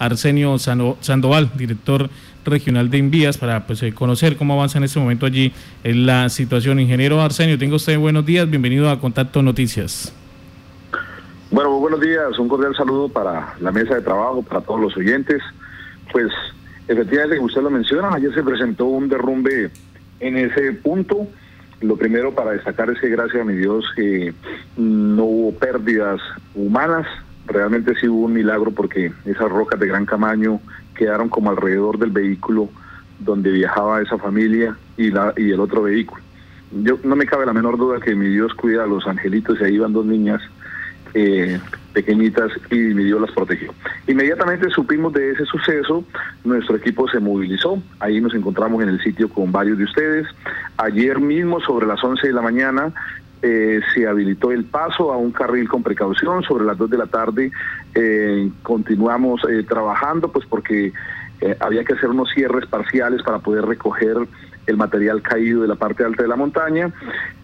Arsenio Sandoval, director regional de Envías, para pues, eh, conocer cómo avanza en este momento allí en la situación. Ingeniero Arsenio, tengo usted buenos días, bienvenido a Contacto Noticias. Bueno, buenos días, un cordial saludo para la mesa de trabajo, para todos los oyentes. Pues efectivamente, como usted lo menciona, ayer se presentó un derrumbe en ese punto. Lo primero para destacar es que gracias a mi Dios que no hubo pérdidas humanas, realmente sí hubo un milagro porque esas rocas de gran tamaño quedaron como alrededor del vehículo donde viajaba esa familia y, la, y el otro vehículo. Yo no me cabe la menor duda que mi Dios cuida a los angelitos y ahí van dos niñas eh, pequeñitas y mi Dios las protegió. Inmediatamente supimos de ese suceso, nuestro equipo se movilizó, ahí nos encontramos en el sitio con varios de ustedes. Ayer mismo sobre las 11 de la mañana eh, se habilitó el paso a un carril con precaución. Sobre las 2 de la tarde eh, continuamos eh, trabajando, pues porque había que hacer unos cierres parciales para poder recoger el material caído de la parte alta de la montaña.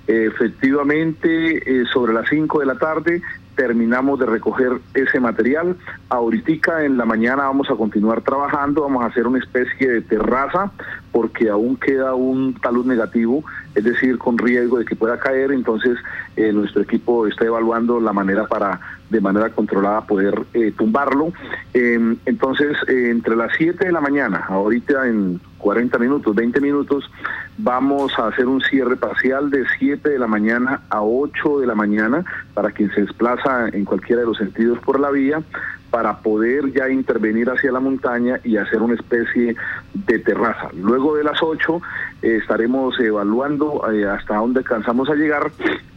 Efectivamente, sobre las 5 de la tarde terminamos de recoger ese material. Ahorita en la mañana vamos a continuar trabajando, vamos a hacer una especie de terraza porque aún queda un talud negativo, es decir, con riesgo de que pueda caer, entonces eh, nuestro equipo está evaluando la manera para de manera controlada poder eh, tumbarlo. Em, entonces, eh, entre las 7 de la mañana, ahorita en 40 minutos, 20 minutos, vamos a hacer un cierre parcial de 7 de la mañana a 8 de la mañana para quien se desplaza en cualquiera de los sentidos por la vía para poder ya intervenir hacia la montaña y hacer una especie de terraza. Luego de las 8 eh, estaremos evaluando eh, hasta dónde alcanzamos a llegar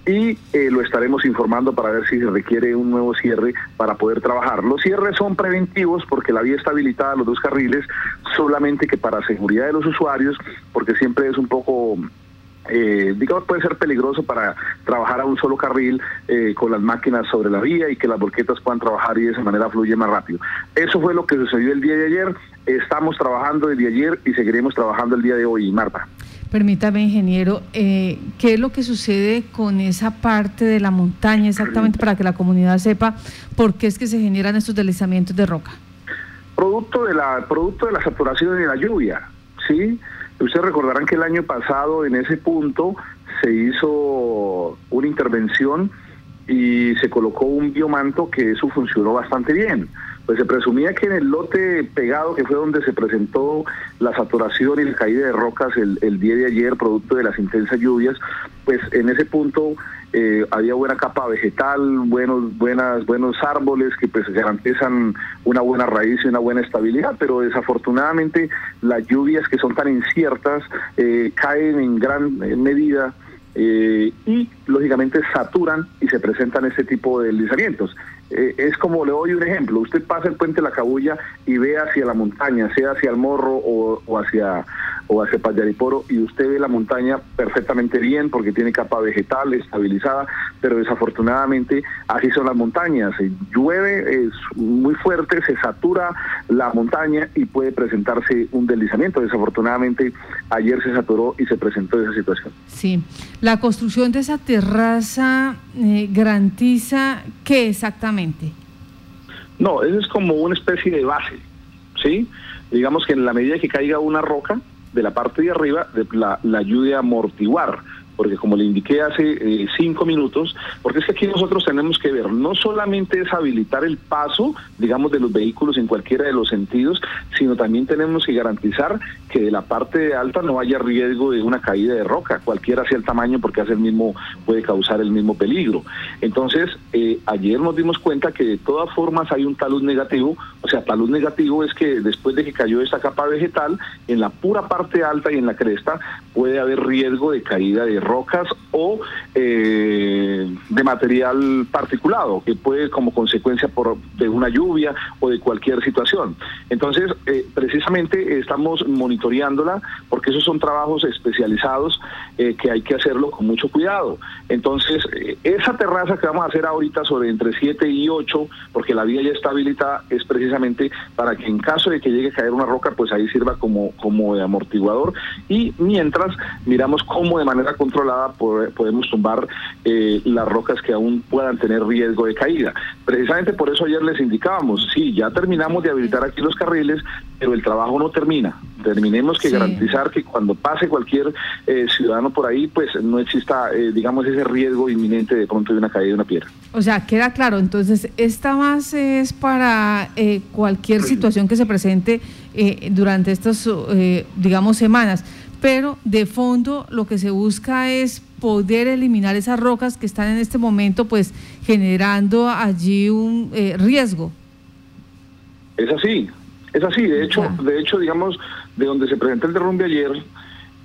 y eh, lo estaremos informando para ver si se requiere un nuevo cierre para poder trabajar. Los cierres son preventivos porque la vía está habilitada, los dos carriles, solamente que para seguridad de los usuarios, porque siempre es un poco eh, digamos, puede ser peligroso para trabajar a un solo carril eh, con las máquinas sobre la vía y que las volquetas puedan trabajar y de esa manera fluye más rápido. Eso fue lo que sucedió el día de ayer. Estamos trabajando desde ayer y seguiremos trabajando el día de hoy, Marta. Permítame, ingeniero, eh, ¿qué es lo que sucede con esa parte de la montaña exactamente para que la comunidad sepa por qué es que se generan estos deslizamientos de roca? Producto de la, producto de la saturación y de la lluvia, ¿sí? Ustedes recordarán que el año pasado en ese punto se hizo una intervención y se colocó un biomanto que eso funcionó bastante bien. Pues se presumía que en el lote pegado, que fue donde se presentó la saturación y la caída de rocas el, día de ayer, producto de las intensas lluvias, pues en ese punto eh, había buena capa vegetal, buenos, buenas, buenos árboles que pues garantizan una buena raíz y una buena estabilidad, pero desafortunadamente las lluvias que son tan inciertas eh, caen en gran medida eh, y lógicamente saturan y se presentan ese tipo de deslizamientos. Eh, es como le doy un ejemplo, usted pasa el puente de la Cabulla y ve hacia la montaña, sea hacia el Morro o, o hacia o hacia Payariporo y usted ve la montaña perfectamente bien porque tiene capa vegetal estabilizada, pero desafortunadamente así son las montañas. Llueve es muy fuerte, se satura la montaña y puede presentarse un deslizamiento. Desafortunadamente ayer se saturó y se presentó esa situación. Sí, la construcción de esa terraza eh, garantiza qué exactamente? No, eso es como una especie de base, ¿sí? Digamos que en la medida que caiga una roca, de la parte de arriba la, la ayude a amortiguar porque como le indiqué hace eh, cinco minutos, porque es que aquí nosotros tenemos que ver, no solamente es habilitar el paso, digamos, de los vehículos en cualquiera de los sentidos, sino también tenemos que garantizar que de la parte alta no haya riesgo de una caída de roca, cualquiera sea el tamaño, porque hace el mismo, puede causar el mismo peligro. Entonces, eh, ayer nos dimos cuenta que de todas formas hay un talud negativo, o sea, talud negativo es que después de que cayó esta capa vegetal, en la pura parte alta y en la cresta puede haber riesgo de caída de rocas o eh, de material particulado que puede como consecuencia por, de una lluvia o de cualquier situación. Entonces, eh, precisamente estamos monitoreándola porque esos son trabajos especializados eh, que hay que hacerlo con mucho cuidado. Entonces, esa terraza que vamos a hacer ahorita sobre entre 7 y 8, porque la vía ya está habilitada, es precisamente para que en caso de que llegue a caer una roca, pues ahí sirva como, como de amortiguador y mientras miramos cómo de manera controlada podemos tumbar eh, las rocas que aún puedan tener riesgo de caída. Precisamente por eso ayer les indicábamos, sí, ya terminamos de habilitar aquí los carriles, pero el trabajo no termina. Terminemos que garantizar que cuando pase cualquier eh, ciudadano por ahí, pues no exista, eh, digamos, ese riesgo inminente de pronto de una caída de una piedra. O sea, queda claro, entonces esta base es para cualquier situación que se presente durante estas, digamos, semanas pero de fondo lo que se busca es poder eliminar esas rocas que están en este momento pues generando allí un eh, riesgo. Es así, es así, de hecho, de hecho digamos, de donde se presentó el derrumbe ayer,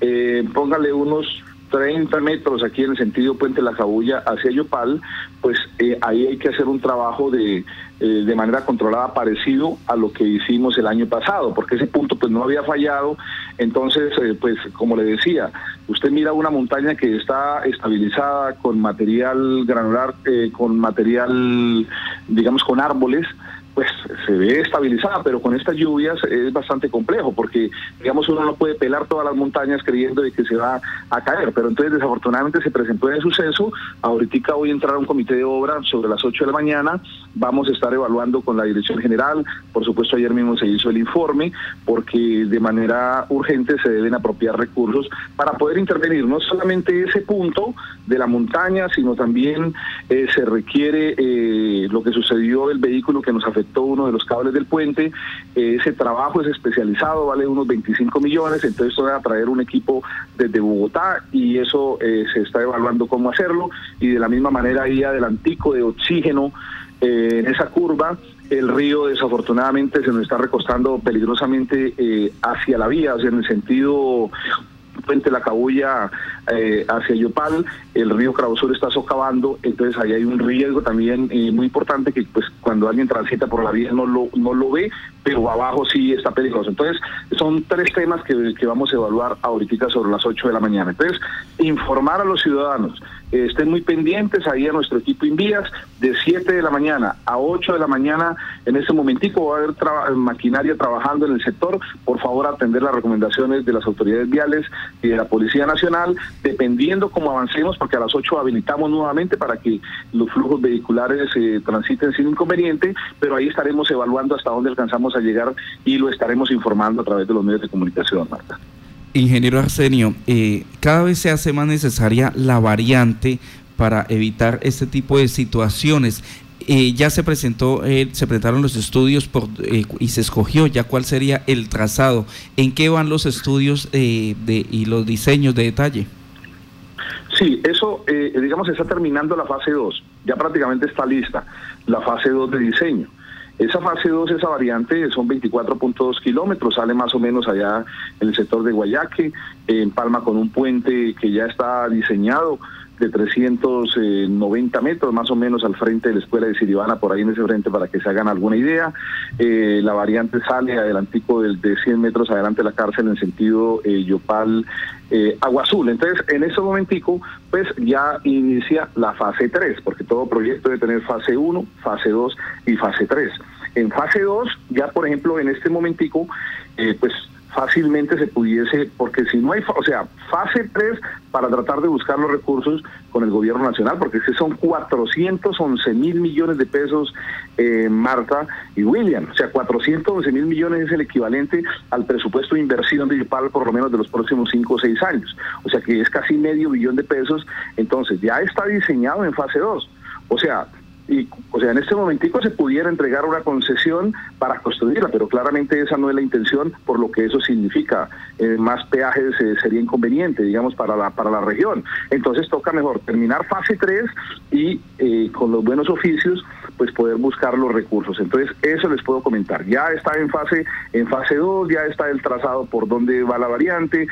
eh, póngale unos 30 metros aquí en el sentido Puente La Cabulla hacia Yopal, pues eh, ahí hay que hacer un trabajo de, eh, de manera controlada parecido a lo que hicimos el año pasado, porque ese punto pues no había fallado. Entonces, eh, pues como le decía, usted mira una montaña que está estabilizada con material granular, con material, digamos, con árboles, pues se ve estabilizada, pero con estas lluvias es bastante complejo porque, digamos, uno no puede pelar todas las montañas creyendo de que se va a caer, pero entonces desafortunadamente se presentó el suceso, ahorita voy a entrar a un comité de obra sobre las 8 de la mañana, vamos a estar evaluando con la dirección general, por supuesto ayer mismo se hizo el informe, porque de manera urgente se deben apropiar recursos para poder intervenir, no solamente ese punto de la montaña, sino también eh, se requiere eh, lo que sucedió el vehículo que nos afectó uno de los cables del puente. ese trabajo es especializado, vale unos 25 millones, entonces van a traer un equipo desde Bogotá y eso eh, se está evaluando cómo hacerlo. Y de la misma manera ahí adelantico de oxígeno eh, en esa curva. El río desafortunadamente se nos está recostando peligrosamente eh, hacia la vía, o en el sentido Puente La Cabulla eh, hacia Yopal, el río Sur está socavando, entonces ahí hay un riesgo también eh, muy importante que pues cuando alguien transita por la vía no lo, no lo ve, pero abajo sí está peligroso. Entonces son tres temas que, que vamos a evaluar ahorita sobre las 8 de la mañana. Entonces, informar a los ciudadanos, estén muy pendientes ahí a nuestro equipo Invías, de 7 de la mañana a 8 de la mañana, en ese momentico va a haber maquinaria trabajando en el sector, por favor atender las recomendaciones de las autoridades viales y de la Policía Nacional, dependiendo cómo avancemos, porque a las 8 habilitamos nuevamente para que los flujos vehiculares eh, transiten sin inconveniente, pero ahí estaremos evaluando hasta dónde alcanzamos a llegar y lo estaremos informando a través de los medios de comunicación, Marta. Ingeniero Arsenio, eh, cada vez se hace más necesaria la variante para evitar este tipo de situaciones. Eh, ya se presentó, eh, se presentaron los estudios por, y se escogió ya cuál sería el trazado. ¿En qué van los estudios de, y los diseños de detalle? Sí, eso, digamos, está terminando la fase 2. Ya prácticamente está lista la fase 2 de diseño. Esa fase 2, esa variante, son 24.2 kilómetros, sale más o menos allá en el sector de Guayaque, en Palma con un puente que ya está diseñado de 390 metros más o menos al frente de la escuela de Siribana, por ahí en ese frente para que se hagan alguna idea. Eh, la variante sale adelantico de, de 100 metros adelante de la cárcel en sentido eh, Yopal eh, Agua Azul. Entonces, en ese momentico, pues ya inicia la fase 3, porque todo proyecto debe tener fase 1, fase 2 y fase 3. En fase 2, ya por ejemplo, en este momentico, eh, pues fácilmente se pudiese, porque si no hay, o sea, fase 3 para tratar de buscar los recursos con el gobierno nacional, porque son 411 mil millones de pesos, eh, Marta y William, o sea, 411 mil millones es el equivalente al presupuesto de inversión de IPAL por lo menos de los próximos 5 o 6 años, o sea que es casi medio billón de pesos, entonces ya está diseñado en fase 2, o sea, y o sea en este momentico se pudiera entregar una concesión para construirla pero claramente esa no es la intención por lo que eso significa. Eh, más peajes eh, sería inconveniente digamos para la para la región. Entonces toca mejor terminar fase 3 y eh, con los buenos oficios pues poder buscar los recursos. Entonces eso les puedo comentar. Ya está en fase en fase 2 ya está el trazado por dónde va la variante.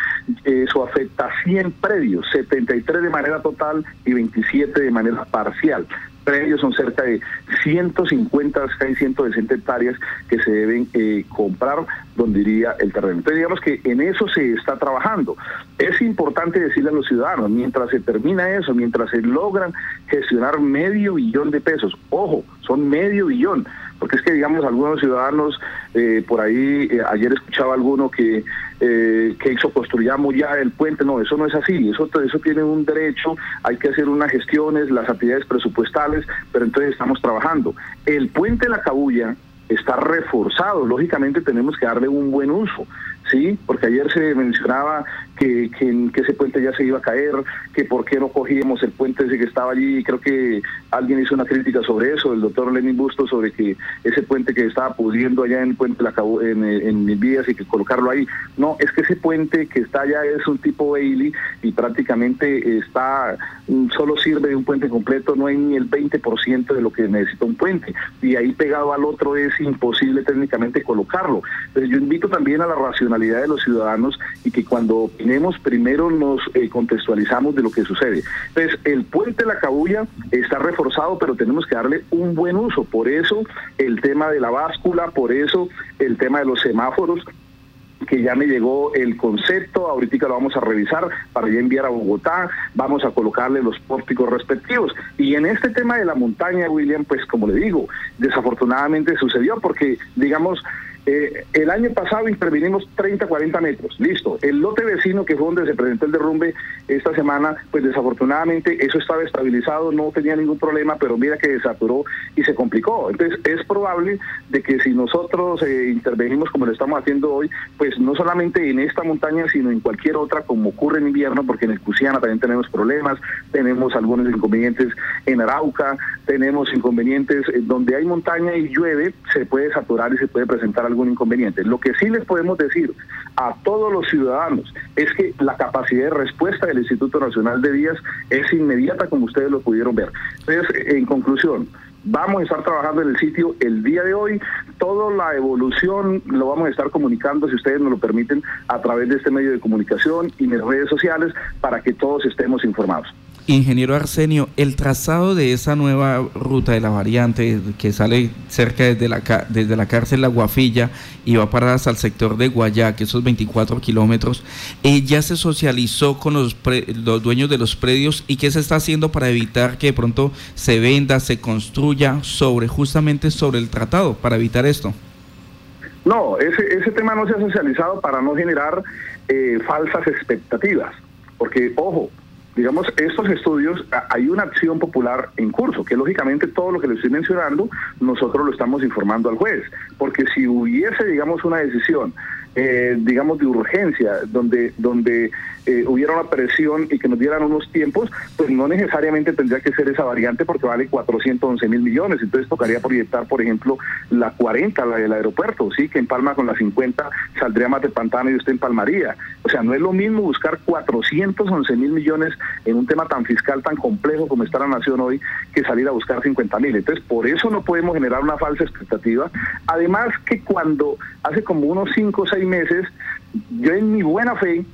Eso afecta a 100 predios 73 de manera total y 27 de manera parcial predios son cerca de 150, casi 160 hectáreas que se deben eh, comprar donde iría el terreno. Entonces digamos que en eso se está trabajando. Es importante decirle a los ciudadanos, mientras se termina eso, mientras se logran gestionar medio billón de pesos, ojo, son medio billón, porque es que digamos algunos ciudadanos eh, por ahí, eh, ayer escuchaba alguno que, eh, que eso construyamos ya el puente, no, eso no es así, eso, eso tiene un derecho, hay que hacer unas gestiones, las actividades presupuestales, pero entonces estamos trabajando. El puente la Cabulla está reforzado, lógicamente tenemos que darle un buen uso. ¿sí? Porque ayer se mencionaba que, que, ese puente ya se iba a caer, que por qué no cogíamos el puente ese que estaba allí, creo que alguien hizo una crítica sobre eso, el doctor Lenin Busto, sobre que ese puente que estaba pudiendo allá en el puente la, en, en mis vías y que colocarlo ahí. No, es que ese puente que está allá es un tipo Bailey y prácticamente está, mm, solo sirve de un puente completo, no hay ni el 20% de lo que necesita un puente. Y ahí pegado al otro es imposible técnicamente colocarlo. Entonces yo invito también a la racionalidad de los ciudadanos y que cuando primero nos eh, contextualizamos de lo que sucede. Entonces, el puente la Cabulla está reforzado, pero tenemos que darle un buen uso. Por eso el tema de la báscula, por eso el tema de los semáforos, que ya me llegó el concepto, ahorita lo vamos a revisar para ya enviar a Bogotá, vamos a colocarle los pórticos respectivos. Y en este tema de la montaña, William, pues como le digo, desafortunadamente sucedió porque, digamos, eh, el año pasado intervinimos 30, 40 metros, listo. El lote vecino, que fue donde se presentó el derrumbe esta semana, pues desafortunadamente eso estaba estabilizado, no tenía ningún problema, pero mira que desaturó y se complicó. Entonces es probable de que si nosotros eh, intervenimos como lo estamos haciendo hoy, pues no solamente en esta montaña, sino en cualquier otra, como ocurre en invierno, porque en el Cusiana también tenemos problemas, tenemos algunos inconvenientes en Arauca, tenemos inconvenientes eh, donde hay montaña y llueve, se puede saturar y se puede presentar algún inconveniente. Lo que sí les podemos decir a todos los ciudadanos es que la capacidad de respuesta del Instituto Nacional de Vías es inmediata, como ustedes lo pudieron ver. Entonces, en conclusión, Vamos a estar trabajando en el sitio el día de hoy. Toda la evolución lo vamos a estar comunicando, si ustedes nos lo permiten, a través de este medio de comunicación y mis redes sociales para que todos estemos informados. Ingeniero Arsenio, el trazado de esa nueva ruta de la variante que sale cerca desde la, desde la cárcel La Guafilla y va para hasta el sector de Guayaque, esos 24 kilómetros, eh, ya se socializó con los, los dueños de los predios y qué se está haciendo para evitar que de pronto se venda, se construya sobre justamente sobre el tratado, para evitar esto. No, ese, ese tema no se ha socializado para no generar eh, falsas expectativas, porque ojo, digamos, estos estudios, hay una acción popular en curso, que lógicamente todo lo que le estoy mencionando, nosotros lo estamos informando al juez, porque si hubiese, digamos, una decisión eh, digamos, de urgencia, donde, donde eh, hubiera una presión y que nos dieran unos tiempos, pues no necesariamente tendría que ser esa variante porque vale 411 mil millones. Entonces tocaría proyectar, por ejemplo, la 40, la del aeropuerto, sí, que en Palma con la 50 saldría más de Pantano y usted empalmaría. O sea, no es lo mismo buscar 411 mil millones en un tema tan fiscal, tan complejo como está la nación hoy, que salir a buscar 50 mil. Entonces, por eso no podemos generar una falsa expectativa. Además que cuando hace como unos 5 o 6 meses, yo en mi buena fe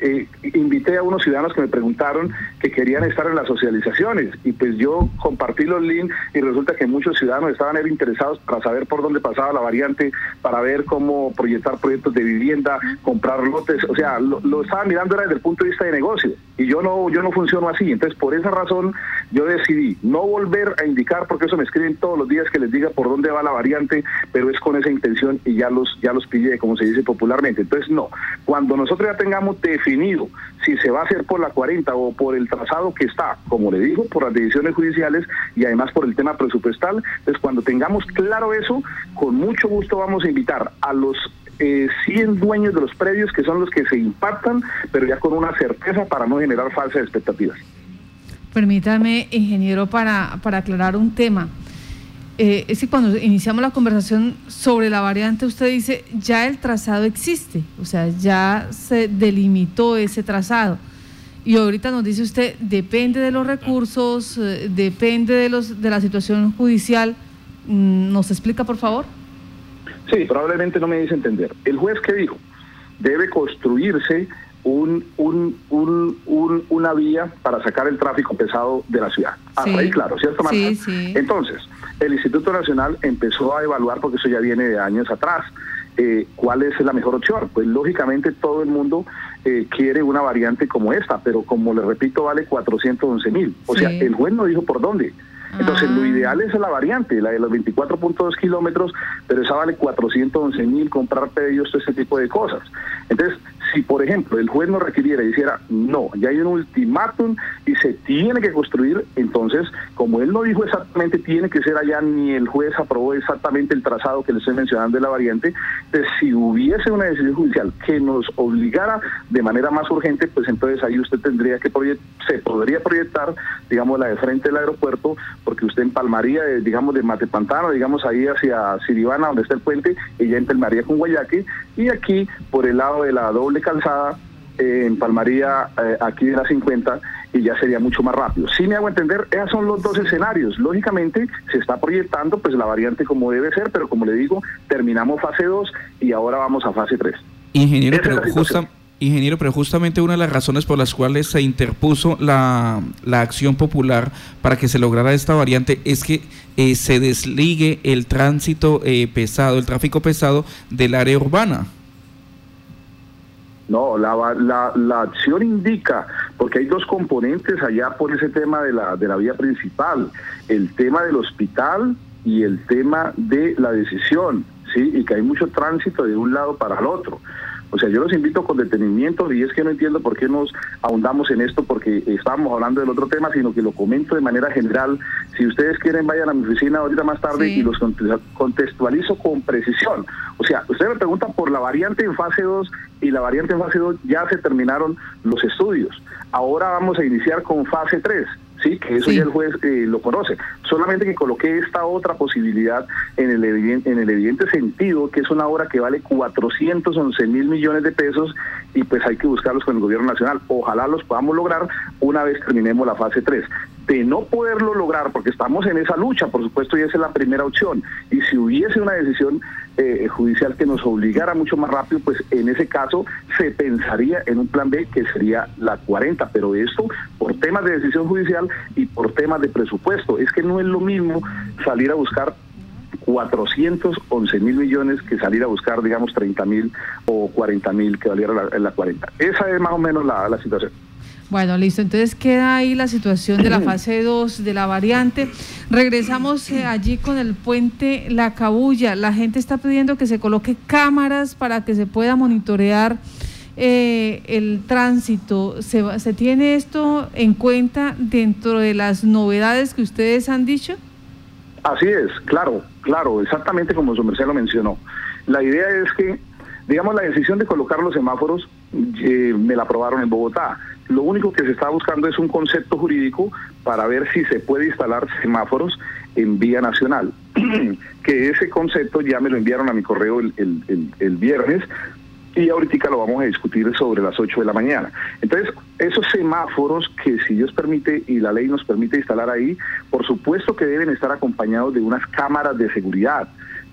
eh, invité a unos ciudadanos que me preguntaron que querían estar en las socializaciones. Y pues yo compartí los links y resulta que muchos ciudadanos estaban interesados para saber por dónde pasaba la variante, para ver cómo proyectar proyectos de vivienda, comprar lotes, o sea, lo, lo estaban mirando era desde el punto de vista de negocio y yo no yo no funciono así, entonces por esa razón yo decidí no volver a indicar porque eso me escriben todos los días que les diga por dónde va la variante, pero es con esa intención y ya los ya los pillé como se dice popularmente. Entonces no, cuando nosotros ya tengamos definido si se va a hacer por la 40 o por el trazado que está, como le digo, por las decisiones judiciales y además por el tema presupuestal, entonces cuando tengamos claro eso, con mucho gusto vamos a invitar a los eh, 100 dueños de los predios que son los que se impactan, pero ya con una certeza para no generar falsas expectativas. Permítame, ingeniero, para, para aclarar un tema. Eh, es que cuando iniciamos la conversación sobre la variante, usted dice, ya el trazado existe, o sea, ya se delimitó ese trazado. Y ahorita nos dice usted, depende de los recursos, eh, depende de, los, de la situación judicial. Mm, ¿Nos explica, por favor? Sí, probablemente no me dice entender. El juez que dijo, debe construirse un, un, un, una vía para sacar el tráfico pesado de la ciudad. Hasta sí. ahí claro, ¿cierto, Marta? Sí, sí. Entonces, el Instituto Nacional empezó a evaluar, porque eso ya viene de años atrás, eh, cuál es la mejor opción. Pues lógicamente todo el mundo eh, quiere una variante como esta, pero como le repito, vale 411 mil. O sea, el juez no dijo por dónde. Entonces, lo Ah. ideal es la variante, la de los 24.2 kilómetros, pero esa vale 411 mil, comprar pedidos, todo ese tipo de cosas. Entonces, si por ejemplo el juez nos requiriera y dijera, no, ya hay un ultimátum y se tiene que construir, entonces, como él no dijo exactamente, tiene que ser allá, ni el juez aprobó exactamente el trazado que le estoy mencionando de la variante, entonces si hubiese una decisión judicial que nos obligara de manera más urgente, pues entonces ahí usted tendría que se podría proyectar, digamos, la de frente del aeropuerto, porque usted empalmaría, de, digamos, de Matepantano, digamos, ahí hacia Siribana, donde está el puente, ella empalmaría con Guayaque, y aquí, por el lado de la doble calzada, eh, empalmaría eh, aquí de la 50 y ya sería mucho más rápido. Si me hago entender, esos son los dos escenarios. Lógicamente se está proyectando pues la variante como debe ser, pero como le digo, terminamos fase 2 y ahora vamos a fase 3. Ingeniero, Esa pero, justa- ingeniero, pero justamente una de las razones por las cuales se interpuso la, la acción popular para que se lograra esta variante es que eh, se desligue el tránsito eh, pesado, el tráfico pesado del área urbana. No, la, la, la acción indica, porque hay dos componentes allá por ese tema de la, de la vía principal, el tema del hospital y el tema de la decisión, ¿sí? Y que hay mucho tránsito de un lado para el otro. O sea, yo los invito con detenimiento y es que no entiendo por qué nos ahondamos en esto porque estábamos hablando del otro tema, sino que lo comento de manera general. Si ustedes quieren, vayan a mi oficina ahorita más tarde Sí. y los conte- contextualizo con precisión. O sea, ustedes me preguntan por la variante en fase 2 y la variante en fase 2 ya se terminaron los estudios. Ahora vamos a iniciar con fase 3. Sí, que eso Sí. ya el juez eh, lo conoce. Solamente que coloqué esta otra posibilidad en el, evidente, en el evidente sentido que es una obra que vale 411 mil millones de pesos y pues hay que buscarlos con el gobierno nacional. Ojalá los podamos lograr una vez terminemos la fase 3. De no poderlo lograr, porque estamos en esa lucha, por supuesto, y esa es la primera opción. Y si hubiese una decisión eh, judicial que nos obligara mucho más rápido, pues en ese caso se pensaría en un plan B que sería la 40, pero esto por temas de decisión judicial y por temas de presupuesto. Es que no es lo mismo salir a buscar 411 mil millones que salir a buscar, digamos, 30 mil o 40 mil que valiera la, la 40. Esa es más o menos la, la situación. Bueno, listo. Entonces queda ahí la situación de la fase 2 de la variante. Regresamos eh, allí con el puente La Cabulla. La gente está pidiendo que se coloque cámaras para que se pueda monitorear eh, el tránsito. ¿Se, ¿Se tiene esto en cuenta dentro de las novedades que ustedes han dicho? Así es, claro, claro, exactamente como su merced lo mencionó. La idea es que, digamos, la decisión de colocar los semáforos eh, me la aprobaron en Bogotá. Lo único que se está buscando es un concepto jurídico para ver si se puede instalar semáforos en vía nacional. que ese concepto ya me lo enviaron a mi correo el, el- viernes y ahorita lo vamos a discutir sobre las 8 de la mañana. Entonces, esos semáforos que si Dios permite y la ley nos permite instalar ahí, por supuesto que deben estar acompañados de unas cámaras de seguridad,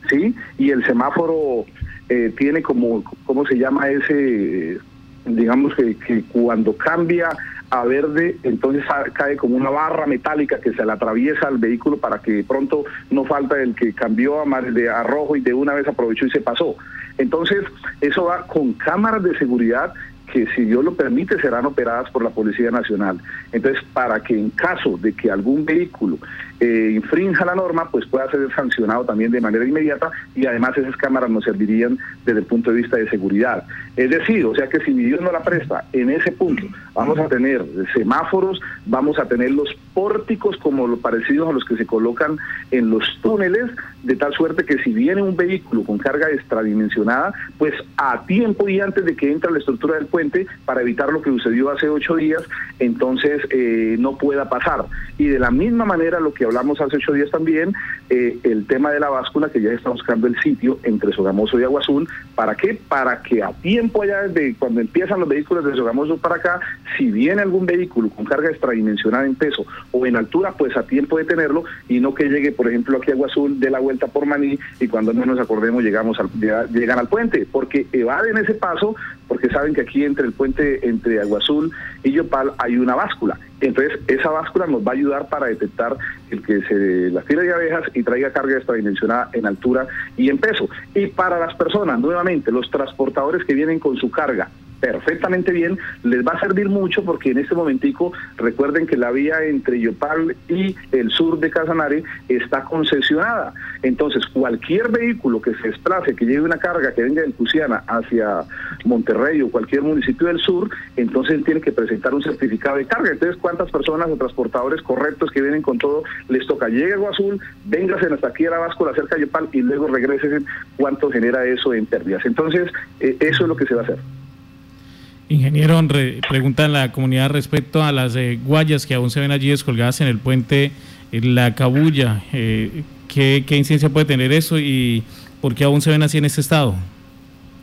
¿sí? Y el semáforo eh, tiene como, ¿cómo se llama ese? Digamos que, que cuando cambia a verde, entonces cae como una barra metálica que se le atraviesa al vehículo para que de pronto no falta el que cambió a, de a rojo y de una vez aprovechó y se pasó. Entonces, eso va con cámaras de seguridad que si Dios lo permite serán operadas por la Policía Nacional. Entonces, para que en caso de que algún vehículo eh, infrinja la norma, pues pueda ser sancionado también de manera inmediata y además esas cámaras nos servirían desde el punto de vista de seguridad. Es decir, o sea que si Dios no la presta, en ese punto vamos a tener semáforos, vamos a tener los pórticos como los parecidos a los que se colocan en los túneles, de tal suerte que si viene un vehículo con carga extradimensionada, pues a tiempo y antes de que entre a la estructura del puente, para evitar lo que sucedió hace ocho días, entonces eh, no pueda pasar. Y de la misma manera, lo que hablamos hace ocho días también, eh, el tema de la báscula, que ya está buscando el sitio entre Sogamoso y Agua Azul, ¿para qué? Para que a tiempo allá, desde cuando empiezan los vehículos de Sogamoso para acá, si viene algún vehículo con carga extradimensionada en peso o en altura, pues a tiempo de tenerlo y no que llegue, por ejemplo, aquí a Agua Azul, de la vuelta por Maní y cuando no nos acordemos llegamos al, llega- llegan al puente, porque evaden ese paso, porque saben que aquí entre el puente entre Agua Azul y Yopal hay una báscula. Entonces, esa báscula nos va a ayudar para detectar el que se la fila de abejas y traiga carga extradimensionada en altura y en peso. Y para las personas, nuevamente, los transportadores que vienen con su carga perfectamente bien, les va a servir mucho porque en este momentico recuerden que la vía entre Yopal y el sur de Casanare está concesionada. Entonces, cualquier vehículo que se desplace, que lleve una carga que venga de Cusiana hacia Monterrey o cualquier municipio del sur, entonces tiene que presentar un certificado de carga. Entonces, ¿cuántas personas o transportadores correctos que vienen con todo les toca? Llegue a Azul, véngase hasta aquí a la báscula cerca de Yopal y luego regresen cuánto genera eso en pérdidas. Entonces, eh, eso es lo que se va a hacer. Ingeniero, pregunta la comunidad respecto a las eh, guayas que aún se ven allí descolgadas en el puente La Cabulla. Eh, ¿qué, ¿Qué incidencia puede tener eso y por qué aún se ven así en este estado?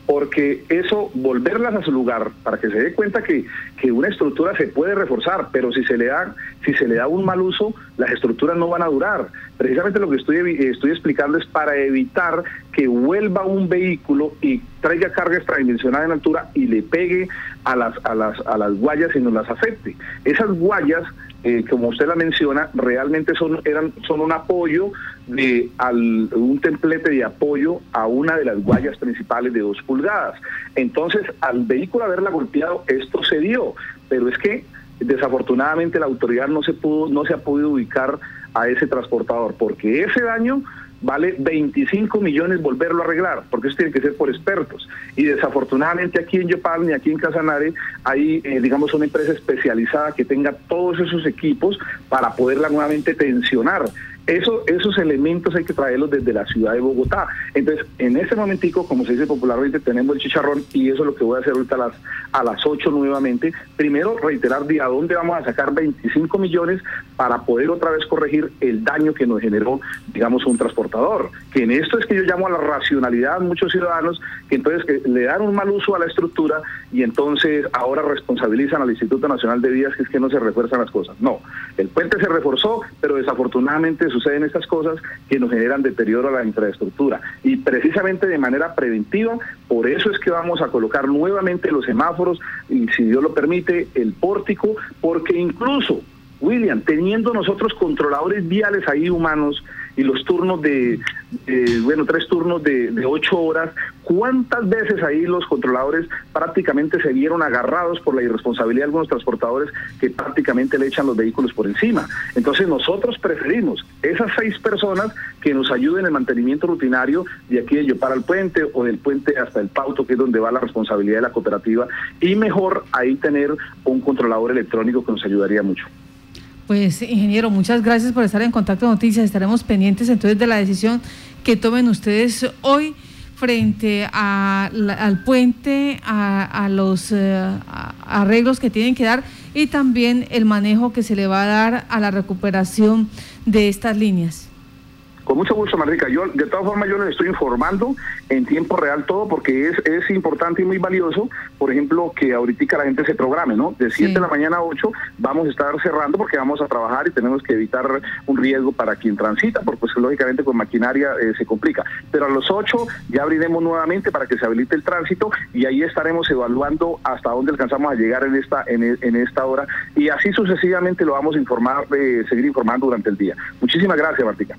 Porque eso, volverlas a su lugar, para que se dé cuenta que, que, una estructura se puede reforzar, pero si se le da, si se le da un mal uso, las estructuras no van a durar. Precisamente lo que estoy, estoy explicando es para evitar que vuelva un vehículo y traiga carga extradimensional en altura y le pegue a las, a las, a las guayas y no las afecte. Esas guayas eh, como usted la menciona, realmente son, eran, son un apoyo de al, un templete de apoyo a una de las guayas principales de dos pulgadas. Entonces, al vehículo haberla golpeado, esto se dio, pero es que desafortunadamente la autoridad no se pudo, no se ha podido ubicar a ese transportador, porque ese daño vale 25 millones volverlo a arreglar, porque eso tiene que ser por expertos. Y desafortunadamente aquí en Yopal ni aquí en Casanare hay, eh, digamos, una empresa especializada que tenga todos esos equipos para poderla nuevamente tensionar. Eso, esos elementos hay que traerlos desde la ciudad de Bogotá. Entonces, en ese momentico, como se dice popularmente, tenemos el chicharrón y eso es lo que voy a hacer ahorita a las, a las 8 nuevamente. Primero, reiterar de a dónde vamos a sacar 25 millones para poder otra vez corregir el daño que nos generó, digamos, un transportador. Que en esto es que yo llamo a la racionalidad muchos ciudadanos que entonces que le dan un mal uso a la estructura y entonces ahora responsabilizan al Instituto Nacional de Vías que es que no se refuerzan las cosas. No, el puente se reforzó, pero desafortunadamente suceden estas cosas que nos generan deterioro a la infraestructura. Y precisamente de manera preventiva, por eso es que vamos a colocar nuevamente los semáforos y si Dios lo permite, el pórtico, porque incluso, William, teniendo nosotros controladores viales ahí humanos, y los turnos de, bueno, tres turnos de, ocho horas, ¿cuántas veces ahí los controladores prácticamente se vieron agarrados por la irresponsabilidad de algunos transportadores que prácticamente le echan los vehículos por encima? Entonces nosotros preferimos esas seis personas que nos ayuden en el mantenimiento rutinario de aquí de Yopar al puente o del puente hasta el Pauto, que es donde va la responsabilidad de la cooperativa, y mejor ahí tener un controlador electrónico que nos ayudaría mucho. Pues, ingeniero, muchas gracias por estar en contacto de noticias. Estaremos pendientes entonces de la decisión que tomen ustedes hoy frente al puente, a, los eh, arreglos que tienen que dar y también el manejo que se le va a dar a la recuperación de estas líneas. Con mucho gusto, Marrica. Yo, de todas formas, yo les estoy informando en tiempo real todo porque es, es importante y muy valioso, por ejemplo, que ahorita la gente se programe, ¿no? De 7 de la mañana a 8 vamos a estar cerrando porque vamos a trabajar y tenemos que evitar un riesgo para quien transita, porque pues lógicamente con maquinaria eh, se complica. Pero a los 8 ya abriremos nuevamente para que se habilite el tránsito y ahí estaremos evaluando hasta dónde alcanzamos a llegar en esta, en, en esta hora y así sucesivamente lo vamos a informar, eh, seguir informando durante el día. Muchísimas gracias, Martica.